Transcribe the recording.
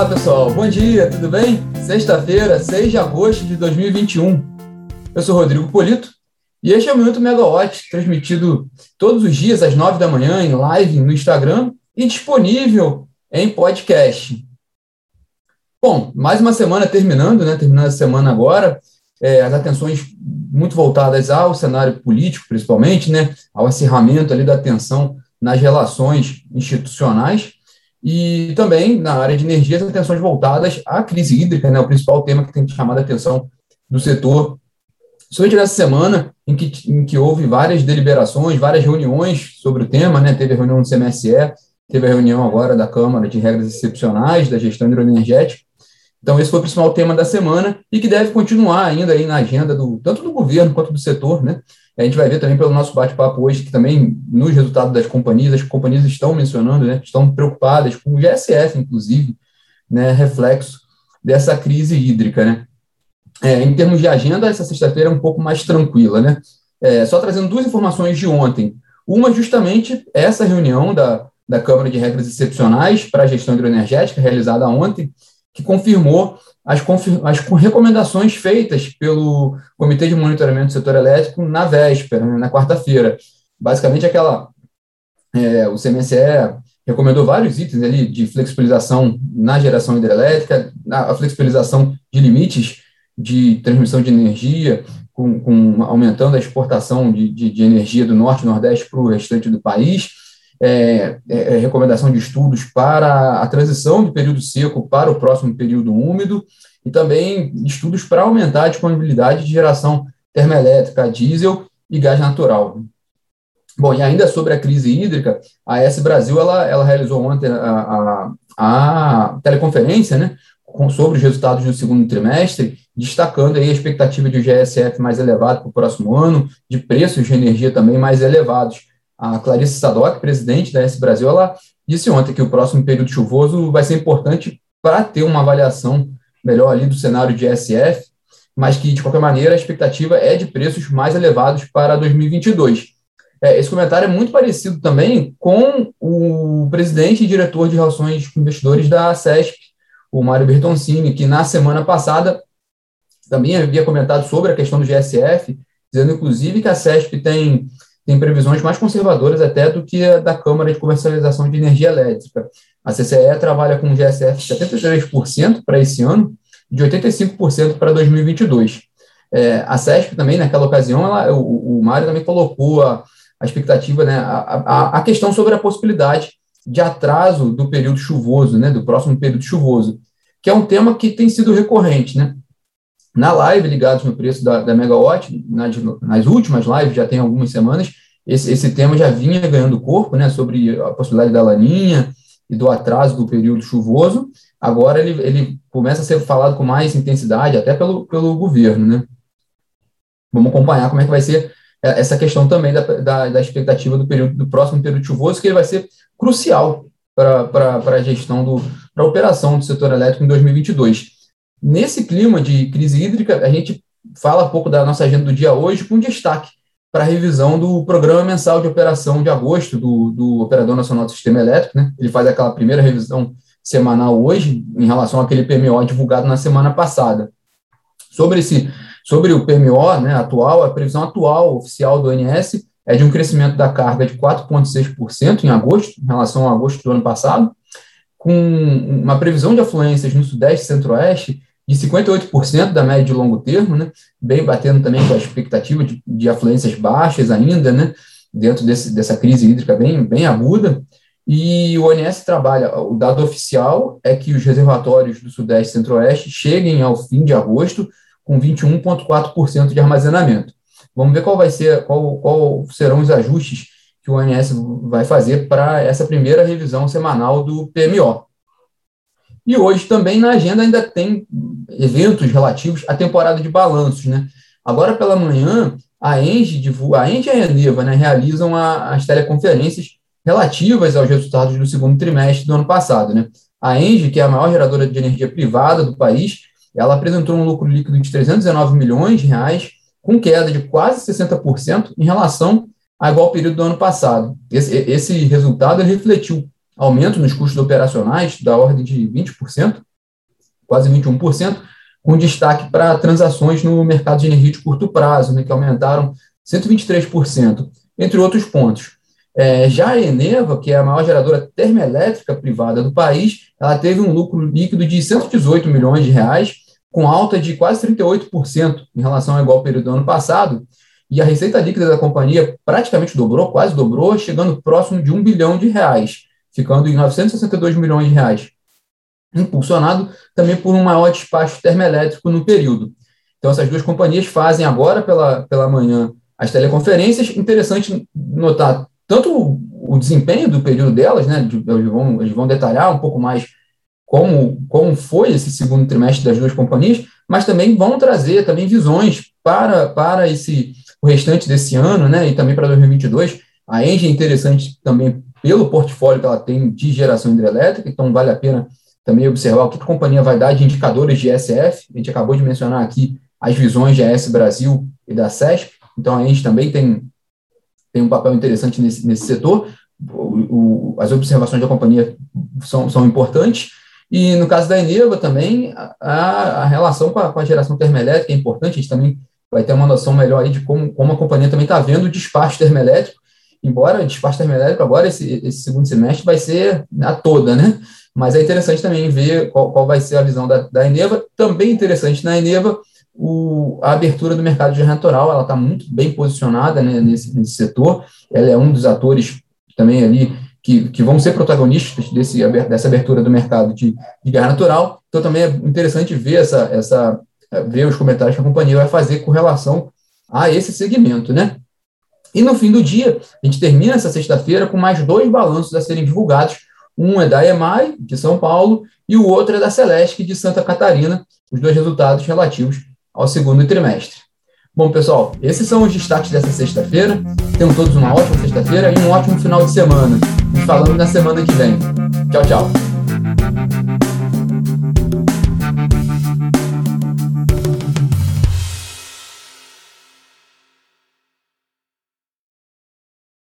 Olá, pessoal. Bom dia, tudo bem? Sexta-feira, 6 de agosto de 2021. Eu sou Rodrigo Polito e este é o Minuto Megawatt, transmitido todos os dias às 9 da manhã em live no Instagram e disponível em podcast. Bom, mais uma semana terminando, né? Terminando a semana agora. É, as atenções muito voltadas ao cenário político, principalmente, né? Ao acirramento ali da tensão nas relações institucionais e também na área de energia, as atenções voltadas à crise hídrica, né, o principal tema que tem chamado a atenção do setor, somente nessa semana em que, em que houve várias deliberações, várias reuniões sobre o tema, né, teve a reunião do CMSE, teve a reunião agora da Câmara de Regras Excepcionais da Gestão Hidroenergética, então, esse foi o principal tema da semana e que deve continuar ainda aí na agenda do tanto do governo quanto do setor, né? A gente vai ver também pelo nosso bate-papo hoje que também nos resultados das companhias, as companhias estão mencionando, né? Estão preocupadas com o GSF, inclusive, né? Reflexo dessa crise hídrica, né? É, em termos de agenda, essa sexta-feira é um pouco mais tranquila, né? É, só trazendo duas informações de ontem. Uma, justamente, essa reunião da, da Câmara de Regras Excepcionais para a Gestão Hidroenergética, realizada ontem, que confirmou as, as recomendações feitas pelo Comitê de Monitoramento do Setor Elétrico na véspera, né, na quarta-feira. Basicamente, aquela. É, o CMSE recomendou vários itens ali de flexibilização na geração hidrelétrica, a flexibilização de limites de transmissão de energia, com, com aumentando a exportação de, de, de energia do norte e nordeste para o restante do país, é, é, é, recomendação de estudos para a transição do período seco para o próximo período úmido, e também estudos para aumentar a disponibilidade de geração termoelétrica diesel e gás natural. Bom, e ainda sobre a crise hídrica, a S Brasil ela, ela realizou ontem a, a, a teleconferência né, com, sobre os resultados do segundo trimestre, destacando aí a expectativa de GSF mais elevado para o próximo ano, de preços de energia também mais elevados. A Clarice Sadoc, presidente da S Brasil, ela disse ontem que o próximo período chuvoso vai ser importante para ter uma avaliação melhor ali do cenário de SF, mas que, de qualquer maneira, a expectativa é de preços mais elevados para 2022. É, esse comentário é muito parecido também com o presidente e diretor de relações com investidores da CESP, o Mário Bertoncini, que na semana passada também havia comentado sobre a questão do GSF, dizendo, inclusive, que a CESP tem tem previsões mais conservadoras até do que a da Câmara de Comercialização de Energia Elétrica. A CCE trabalha com um GSF de 73% para esse ano, de 85% para 2022. É, a CESP também, naquela ocasião, ela, o, o Mário também colocou a, a expectativa, né, a, a, a, questão sobre a possibilidade de atraso do período chuvoso, né, do próximo período chuvoso, que é um tema que tem sido recorrente, né. Na live Ligados no Preço da, da Megawatt, nas, nas últimas lives, já tem algumas semanas, esse, esse tema já vinha ganhando corpo, né, sobre a possibilidade da laninha e do atraso do período chuvoso. Agora ele, ele começa a ser falado com mais intensidade, até pelo, pelo governo, né. Vamos acompanhar como é que vai ser é, essa questão também da, da, da expectativa do período do próximo período chuvoso, que ele vai ser crucial para a gestão do para a operação do setor elétrico em 2022. Nesse clima de crise hídrica, a gente fala um pouco da nossa agenda do dia hoje, com destaque para a revisão do Programa Mensal de Operação de agosto do, do Operador Nacional do Sistema Elétrico. Né? Ele faz aquela primeira revisão semanal hoje, em relação àquele PMO divulgado na semana passada. Sobre, esse, sobre o PMO né, atual, a previsão atual oficial do ONS é de um crescimento da carga de 4,6% em agosto, em relação a agosto do ano passado, com uma previsão de afluências no Sudeste e Centro-Oeste de 58% da média de longo termo, né, bem batendo também com a expectativa de, de afluências baixas ainda, né, dentro desse, dessa crise hídrica bem, bem aguda, e o ONS trabalha, o dado oficial é que os reservatórios do Sudeste e Centro-Oeste cheguem ao fim de agosto com 21,4% de armazenamento. Vamos ver qual vai ser, qual, qual serão os ajustes que o ONS vai fazer para essa primeira revisão semanal do PMO. E hoje também na agenda ainda tem eventos relativos à temporada de balanços, né? Agora pela manhã, a Engie, a Engie e a Eneva né, realizam a, as teleconferências relativas aos resultados do segundo trimestre do ano passado, né? A Engie, que é a maior geradora de energia privada do país, ela apresentou um lucro líquido de 319 milhões de reais, com queda de quase 60% em relação ao igual período do ano passado. Esse, esse resultado refletiu aumento nos custos operacionais da ordem de 20%, quase 21%, com destaque para transações no mercado de energia de curto prazo, né, que aumentaram 123%, entre outros pontos. É, já a Eneva, que é a maior geradora termoelétrica privada do país, ela teve um lucro líquido de 118 milhões de reais, com alta de quase 38% em relação ao igual período do ano passado, e a receita líquida da companhia praticamente dobrou, quase dobrou, chegando próximo de um bilhão de reais, ficando em 962 milhões de reais, impulsionado também por um maior despacho termoelétrico no período. Então, essas duas companhias fazem agora pela, pela manhã as teleconferências. Interessante notar tanto o, o desempenho do período delas, né? Eles vão, eles vão detalhar um pouco mais como, como foi esse segundo trimestre das duas companhias, mas também vão trazer também visões para, para esse o restante desse ano, né, e também para 2022. A Engie é interessante também pelo portfólio que ela tem de geração hidrelétrica, então vale a pena também observar o que a companhia vai dar de indicadores de SF. A gente acabou de mencionar aqui as visões de AS Brasil e da SESP, então a Engie também tem, tem um papel interessante nesse, nesse setor. O, o, as observações da companhia são, são importantes. E no caso da Eneva também, a, a relação com a, com a, geração termoelétrica é importante, a gente também vai ter uma noção melhor aí de como, como a companhia também está vendo o despacho termoelétrico, embora o despacho termoelétrico agora, esse, esse segundo semestre, vai ser a toda, né? Mas é interessante também ver qual, qual vai ser a visão da, da Eneva. Também interessante na Eneva o, a abertura do mercado de natural, ela está muito bem posicionada né, nesse, nesse setor, ela é um dos atores também ali que, que vão ser protagonistas desse, dessa abertura do mercado de, de gás natural. Então, também é interessante ver, essa, essa, ver os comentários que a companhia vai fazer com relação a esse segmento, né? E no fim do dia, a gente termina essa sexta-feira com mais dois balanços a serem divulgados. Um é da EMAI, de São Paulo, e o outro é da Celesc, de Santa Catarina, os dois resultados relativos ao segundo trimestre. Bom, pessoal, esses são os destaques dessa sexta-feira. Tenham todos uma ótima sexta-feira e um ótimo final de semana. Nos falamos na semana que vem. Tchau, tchau.